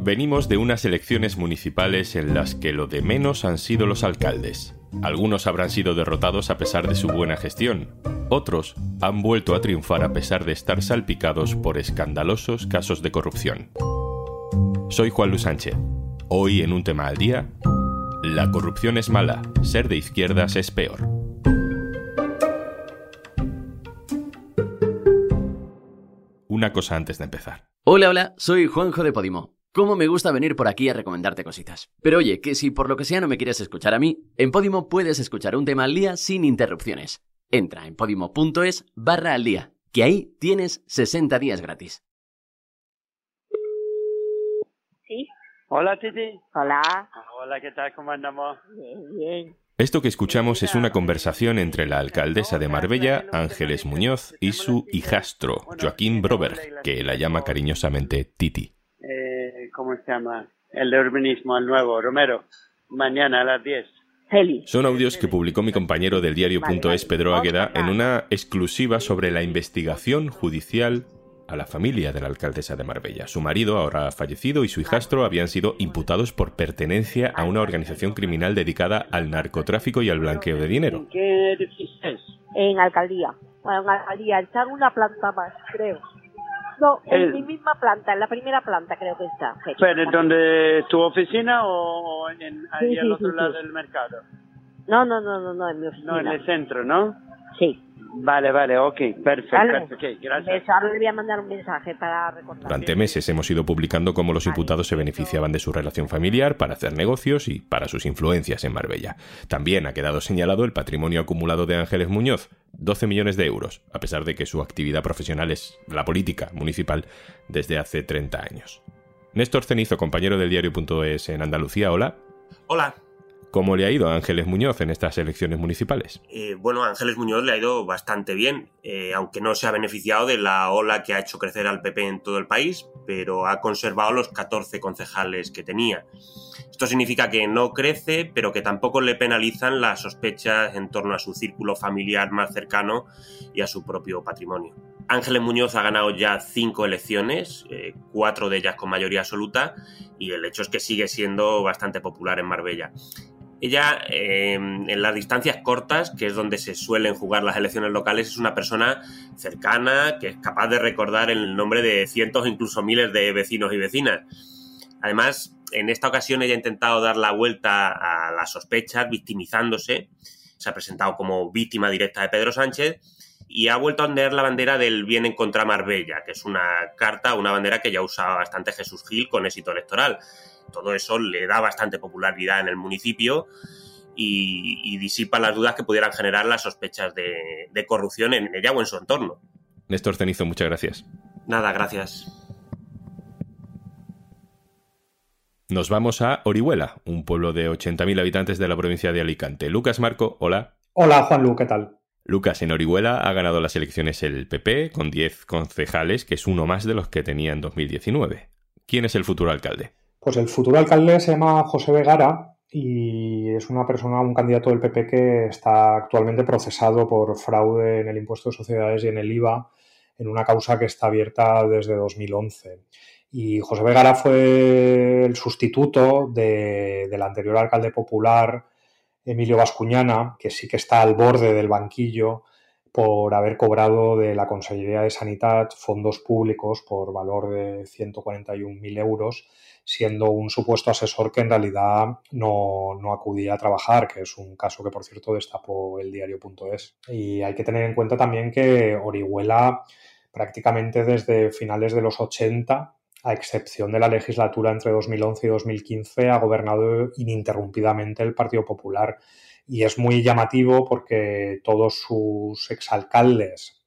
Venimos de unas elecciones municipales en las que lo de menos han sido los alcaldes. Algunos habrán sido derrotados a pesar de su buena gestión. Otros han vuelto a triunfar a pesar de estar salpicados por escandalosos casos de corrupción. Soy Juan Luis Sánchez. Hoy en un tema al día, la corrupción es mala, ser de izquierdas es peor. Una cosa antes de empezar. Hola, hola, soy Juanjo de Podimo. Cómo me gusta venir por aquí a recomendarte cositas. Pero oye, que si por lo que sea no me quieres escuchar a mí, en Podimo puedes escuchar un tema al día sin interrupciones. Entra en podimo.es barra al día, que ahí tienes 60 días gratis. ¿Sí? Hola Titi. Hola. Hola, ¿qué tal? ¿Cómo andamos? Bien, bien. Esto que escuchamos es una conversación entre la alcaldesa de Marbella, Ángeles Muñoz, y su hijastro, Joaquín Broberg, que la llama cariñosamente Titi. Eh, ¿Cómo se llama? El de urbanismo, el nuevo, Romero. Mañana a las 10. Feli. Son audios que publicó mi compañero del diario.es, Pedro Águeda, en una exclusiva sobre la investigación judicial a la familia de la alcaldesa de Marbella. Su marido, ahora fallecido, y su hijastro habían sido imputados por pertenencia a una organización criminal dedicada al narcotráfico y al blanqueo de dinero. ¿En qué edificio es? En alcaldía. Bueno, en alcaldía. Está en una planta más, creo. No, en El- mi misma planta, en la primera planta creo que está. ¿Pero ¿Dónde tu oficina o en, ahí Sí, al sí, otro sí, lado sí. del mercado? No, no, no, no, no, en mi oficina. No, en el centro, ¿no? Sí. Vale, vale, ok, perfecto. Vale. gracias. Beso. Ahora le voy a mandar un mensaje para recordar. Durante meses hemos ido publicando cómo los imputados se beneficiaban de su relación familiar para hacer negocios y para sus influencias en Marbella. También ha quedado señalado el patrimonio acumulado de Ángeles Muñoz, 12 millones de euros, a pesar de que su actividad profesional es la política municipal desde hace 30 años. Néstor Cenizo, compañero del diario.es en Andalucía, hola. Hola. ¿Cómo le ha ido a Ángeles Muñoz en estas elecciones municipales? Eh, bueno, a Ángeles Muñoz le ha ido bastante bien, eh, aunque no se ha beneficiado de la ola que ha hecho crecer al PP en todo el país, pero ha conservado los 14 concejales que tenía. Esto significa que no crece, pero que tampoco le penalizan las sospechas en torno a su círculo familiar más cercano y a su propio patrimonio. Ángeles Muñoz ha ganado ya cinco elecciones, eh, cuatro de ellas con mayoría absoluta, y el hecho es que sigue siendo bastante popular en Marbella. Ella, eh, en las distancias cortas, que es donde se suelen jugar las elecciones locales, es una persona cercana, que es capaz de recordar el nombre de cientos incluso miles de vecinos y vecinas. Además, en esta ocasión ella ha intentado dar la vuelta a las sospechas, victimizándose. Se ha presentado como víctima directa de Pedro Sánchez y ha vuelto a ondear la bandera del bien en contra Marbella, que es una carta, una bandera que ya usaba bastante Jesús Gil con éxito electoral. Todo eso le da bastante popularidad en el municipio y, y disipa las dudas que pudieran generar las sospechas de, de corrupción en ella o en su entorno. Néstor Cenizo, muchas gracias. Nada, gracias. Nos vamos a Orihuela, un pueblo de 80.000 habitantes de la provincia de Alicante. Lucas Marco, hola. Hola, Juanlu, ¿qué tal? Lucas, en Orihuela ha ganado las elecciones el PP con 10 concejales, que es uno más de los que tenía en 2019. ¿Quién es el futuro alcalde? Pues el futuro alcalde se llama José Vegara y es una persona, un candidato del PP que está actualmente procesado por fraude en el impuesto de sociedades y en el IVA en una causa que está abierta desde 2011. Y José Vegara fue el sustituto de- del anterior alcalde popular, Emilio Bascuñana, que sí que está al borde del banquillo por haber cobrado de la Consejería de Sanidad fondos públicos por valor de 141.000 euros, siendo un supuesto asesor que en realidad no, no acudía a trabajar, que es un caso que, por cierto, destapó el diario.es. Y hay que tener en cuenta también que Orihuela prácticamente desde finales de los 80 a excepción de la legislatura entre 2011 y 2015, ha gobernado ininterrumpidamente el Partido Popular. Y es muy llamativo porque todos sus exalcaldes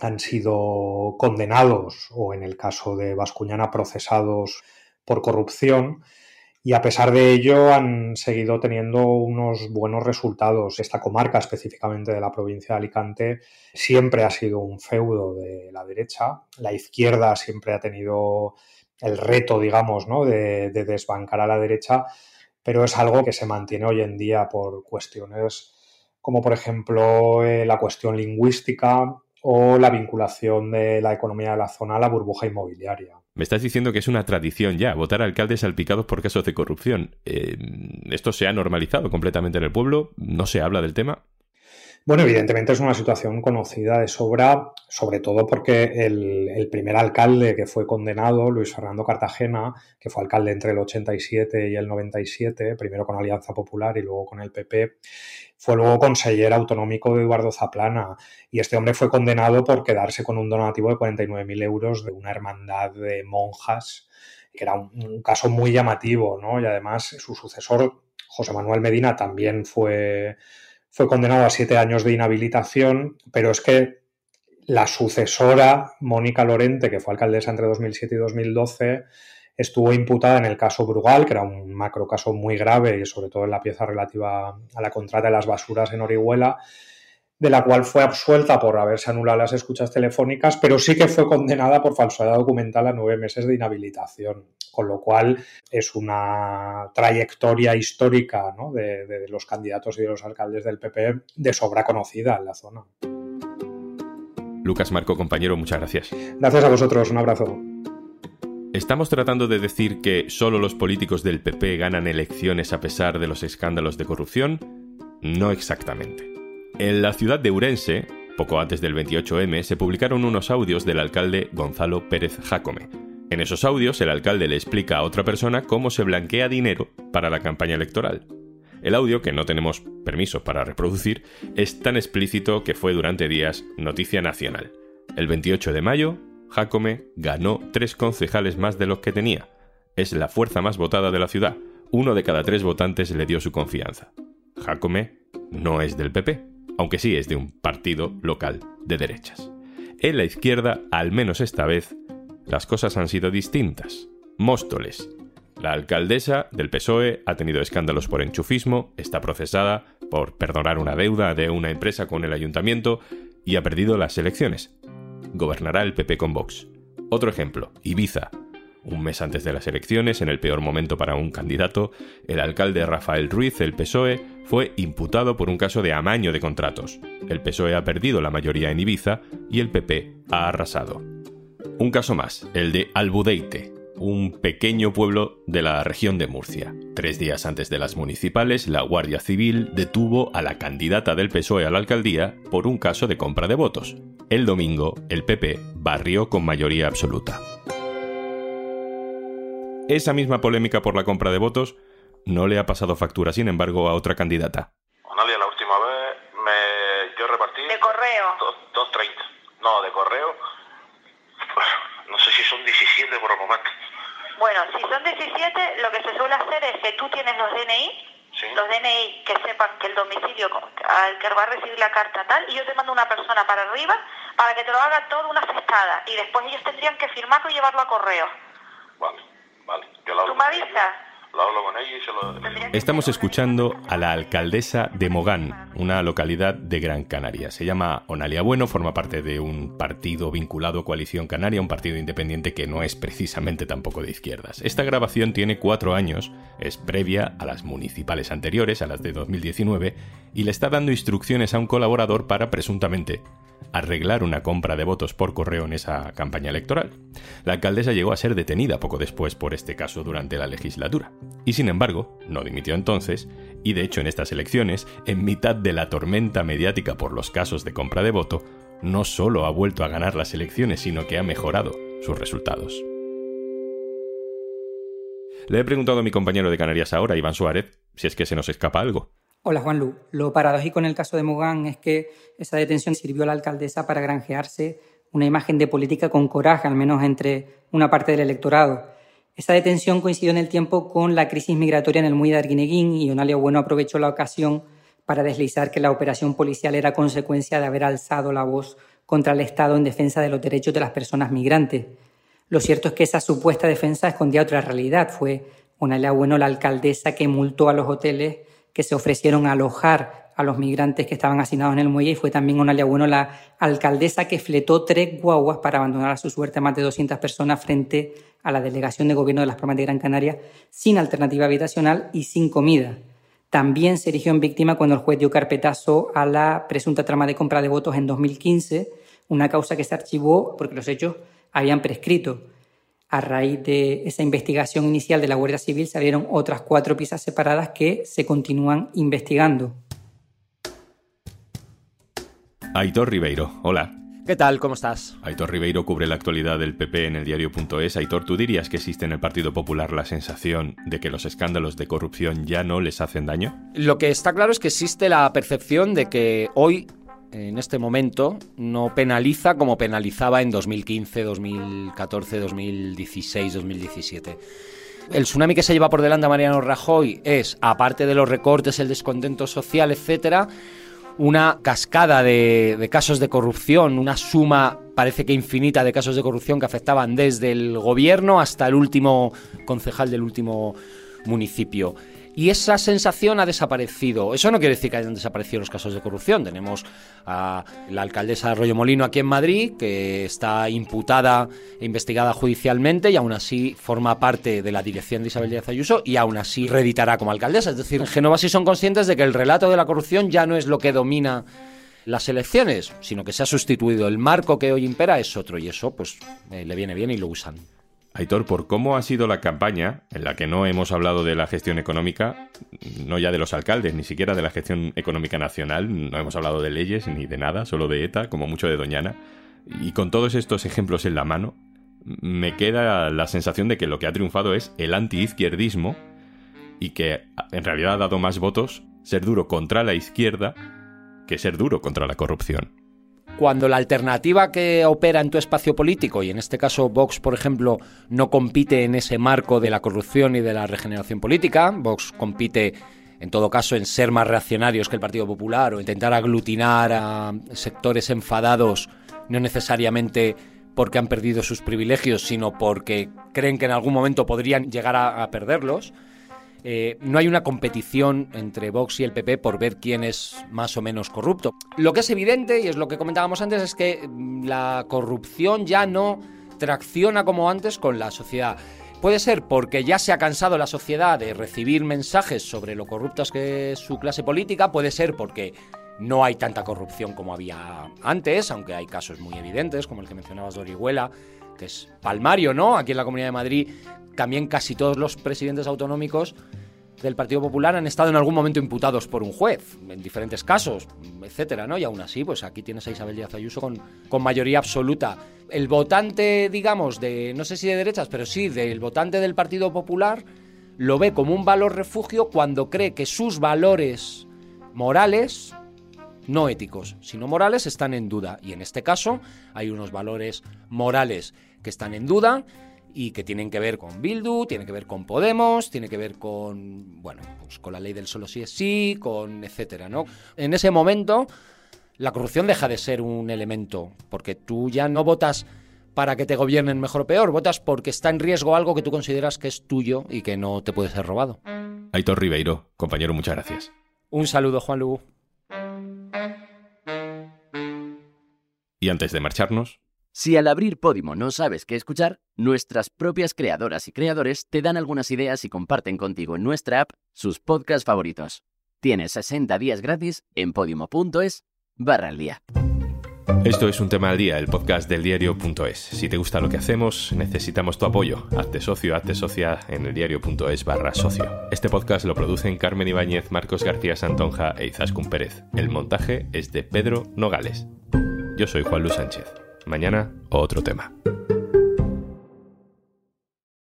han sido condenados o, en el caso de Bascuñana, procesados por corrupción. Y a pesar de ello han seguido teniendo unos buenos resultados. Esta comarca específicamente de la provincia de Alicante siempre ha sido un feudo de la derecha. La izquierda siempre ha tenido el reto, digamos, ¿no? de, de desbancar a la derecha, pero es algo que se mantiene hoy en día por cuestiones como, por ejemplo, eh, la cuestión lingüística o la vinculación de la economía de la zona a la burbuja inmobiliaria. Me estás diciendo que es una tradición ya votar a alcaldes salpicados por casos de corrupción. Eh, ¿Esto se ha normalizado completamente en el pueblo? ¿No se habla del tema? Bueno, evidentemente es una situación conocida de sobra, sobre todo porque el, primer alcalde que fue condenado, Luis Fernando Cartagena, que fue alcalde entre el 87 y el 97, primero con Alianza Popular y luego con el PP, fue luego consejero autonómico de Eduardo Zaplana y este hombre fue condenado por quedarse con un donativo de 49.000 euros de una hermandad de monjas, que era un, un caso muy llamativo, ¿no? Y además su sucesor, José Manuel Medina, también fue fue condenado a siete años de inhabilitación, pero es que la sucesora, Mónica Lorente, que fue alcaldesa entre 2007 y 2012, estuvo imputada en el caso Brugal, que era un macro caso muy grave y sobre todo en la pieza relativa a la contrata de las basuras en Orihuela, de la cual fue absuelta por haberse anulado las escuchas telefónicas, pero sí que fue condenada por falsedad documental a nueve meses de inhabilitación, con lo cual es una trayectoria histórica de, los candidatos y de los alcaldes del PP de sobra conocida en la zona. Lucas Marco, compañero, muchas gracias. Gracias a vosotros, un abrazo. ¿Estamos tratando de decir que solo los políticos del PP ganan elecciones a pesar de los escándalos de corrupción? No exactamente. En la ciudad de Urense, poco antes del 28M, se publicaron unos audios del alcalde Gonzalo Pérez Jácome. En esos audios, el alcalde le explica a otra persona cómo se blanquea dinero para la campaña electoral. El audio, que no tenemos permiso para reproducir, es tan explícito que fue durante días noticia nacional. El 28 de mayo, Jácome ganó tres concejales más de los que tenía. Es la fuerza más votada de la ciudad. Uno de cada tres votantes le dio su confianza. Jácome no es del PP, aunque sí es de un partido local de derechas. En la izquierda, al menos esta vez, las cosas han sido distintas. Móstoles. La alcaldesa del PSOE ha tenido escándalos por enchufismo, está procesada por perdonar una deuda de una empresa con el ayuntamiento y ha perdido las elecciones. Gobernará el PP con Vox. Otro ejemplo, Ibiza. Un mes antes de las elecciones, en el peor momento para un candidato, el alcalde Rafael Ruiz, del PSOE, fue imputado por un caso de amaño de contratos. El PSOE ha perdido la mayoría en Ibiza y el PP ha arrasado. Un caso más, el de Albudeite, un pequeño pueblo de la región de Murcia. Tres días antes de las municipales, la Guardia Civil detuvo a la candidata del PSOE a la alcaldía por un caso de compra de votos. El domingo, el PP barrió con mayoría absoluta. Esa misma polémica por la compra de votos no le ha pasado factura, sin embargo, a otra candidata. Analia, la última vez me yo repartí... De correo. 2.30. No, de correo. No sé si son 17 por el momento. Bueno, si son 17, lo que se suele hacer es que tú tienes los DNI, los DNI que sepan que el domicilio al que va a recibir la carta tal, y yo te mando una persona para arriba para que te lo haga toda una cestada. Y después ellos tendrían que firmarlo y llevarlo a correo. Vale, vale. ¿Tú me avisas? Estamos escuchando a la alcaldesa de Mogán, una localidad de Gran Canaria. Se llama Onalia Bueno, forma parte de un partido vinculado a Coalición Canaria, un partido independiente que no es precisamente tampoco de izquierdas. Esta grabación tiene cuatro años, es previa a las municipales anteriores, a las de 2019, y le está dando instrucciones a un colaborador para presuntamente arreglar una compra de votos por correo en esa campaña electoral. La alcaldesa llegó a ser detenida poco después por este caso durante la legislatura. Y sin embargo, no dimitió entonces, y de hecho en estas elecciones, en mitad de la tormenta mediática por los casos de compra de voto, no solo ha vuelto a ganar las elecciones, sino que ha mejorado sus resultados. Le he preguntado a mi compañero de Canarias ahora, Iván Suárez, si es que se nos escapa algo. Hola Juanlu. Lo paradójico en el caso de Mogán es que esa detención sirvió a la alcaldesa para granjearse una imagen de política con coraje, al menos entre una parte del electorado. Esa detención coincidió en el tiempo con la crisis migratoria en el Muelle de Arguineguín y Onalia Bueno aprovechó la ocasión para deslizar que la operación policial era consecuencia de haber alzado la voz contra el Estado en defensa de los derechos de las personas migrantes. Lo cierto es que esa supuesta defensa escondía otra realidad. Fue Onalia Bueno la alcaldesa que multó a los hoteles que se ofrecieron a alojar a los migrantes que estaban asignados en el muelle y fue también una Bueno la alcaldesa que fletó tres guaguas para abandonar a su suerte a más de 200 personas frente a la delegación de gobierno de las Palmas de Gran Canaria sin alternativa habitacional y sin comida. También se erigió en víctima cuando el juez dio carpetazo a la presunta trama de compra de votos en 2015, una causa que se archivó porque los hechos habían prescrito. A raíz de esa investigación inicial de la Guardia Civil se abrieron otras cuatro piezas separadas que se continúan investigando. Aitor Ribeiro, hola. ¿Qué tal? ¿Cómo estás? Aitor Ribeiro cubre la actualidad del PP en el diario.es. Aitor, ¿tú dirías que existe en el Partido Popular la sensación de que los escándalos de corrupción ya no les hacen daño? Lo que está claro es que existe la percepción de que hoy, en este momento, no penaliza como penalizaba en 2015, 2014, 2016, 2017. El tsunami que se lleva por delante a Mariano Rajoy es, aparte de los recortes, el descontento social, etcétera, una cascada de, casos de corrupción, una suma parece que infinita de casos de corrupción que afectaban desde el gobierno hasta el último concejal del último municipio y esa sensación ha desaparecido. Eso no quiere decir que hayan desaparecido los casos de corrupción. Tenemos a la alcaldesa de Arroyo Molino aquí en Madrid, que está imputada e investigada judicialmente y aún así forma parte de la dirección de Isabel Díaz Ayuso y aún así reeditará como alcaldesa. Es decir, en Genova sí son conscientes de que el relato de la corrupción ya no es lo que domina las elecciones, sino que se ha sustituido. El marco que hoy impera es otro y eso pues eh, le viene bien y lo usan. Aitor, por cómo ha sido la campaña, en la que no hemos hablado de la gestión económica, no ya de los alcaldes, ni siquiera de la gestión económica nacional, no hemos hablado de leyes ni de nada, solo de ETA, como mucho de Doñana, y con todos estos ejemplos en la mano, me queda la sensación de que lo que ha triunfado es el antiizquierdismo y que en realidad ha dado más votos ser duro contra la izquierda que ser duro contra la corrupción cuando la alternativa que opera en tu espacio político, y en este caso Vox, por ejemplo, no compite en ese marco de la corrupción y de la regeneración política, Vox compite en todo caso en ser más reaccionarios que el Partido Popular o intentar aglutinar a sectores enfadados, no necesariamente porque han perdido sus privilegios, sino porque creen que en algún momento podrían llegar a, perderlos. Eh, no hay una competición entre Vox y el PP por ver quién es más o menos corrupto. Lo que es evidente, y es lo que comentábamos antes, es que mm, la corrupción ya no tracciona como antes con la sociedad. Puede ser porque ya se ha cansado la sociedad de recibir mensajes sobre lo corruptas que es su clase política, puede ser porque no hay tanta corrupción como había antes, aunque hay casos muy evidentes, como el que mencionabas de que es palmario, ¿no? Aquí en la Comunidad de Madrid también casi todos los presidentes autonómicos del Partido Popular han estado en algún momento imputados por un juez, en diferentes casos, etcétera, ¿no? Y aún así, pues aquí tienes a Isabel Díaz Ayuso con, con mayoría absoluta. El votante, digamos, de, no sé si de derechas, pero sí, del votante del Partido Popular, lo ve como un valor refugio cuando cree que sus valores morales, no éticos, sino morales, están en duda. Y en este caso, hay unos valores morales que están en duda y que tienen que ver con Bildu, tienen que ver con Podemos, tiene que ver con, bueno, pues con la ley del solo sí es sí, con etcétera, ¿no? En ese momento la corrupción deja de ser un elemento, porque tú ya no votas para que te gobiernen mejor o peor, votas porque está en riesgo algo que tú consideras que es tuyo y que no te puede ser robado. Aitor Ribeiro, compañero, muchas gracias. Un saludo, Juan Lugo. Y antes de marcharnos, si al abrir Podimo no sabes qué escuchar, nuestras propias creadoras y creadores te dan algunas ideas y comparten contigo en nuestra app sus podcasts favoritos. Tienes 60 días gratis en podimo.es barra al día. Esto es un tema al día, el podcast del diario.es. Si te gusta lo que hacemos, necesitamos tu apoyo. Hazte socio, hazte socia en el diario.es barra socio. Este podcast lo producen Carmen Ibáñez, Marcos García Santonja e Izaskun Pérez. El montaje es de Pedro Nogales. Yo soy Juan Luis Sánchez. Mañana, otro tema.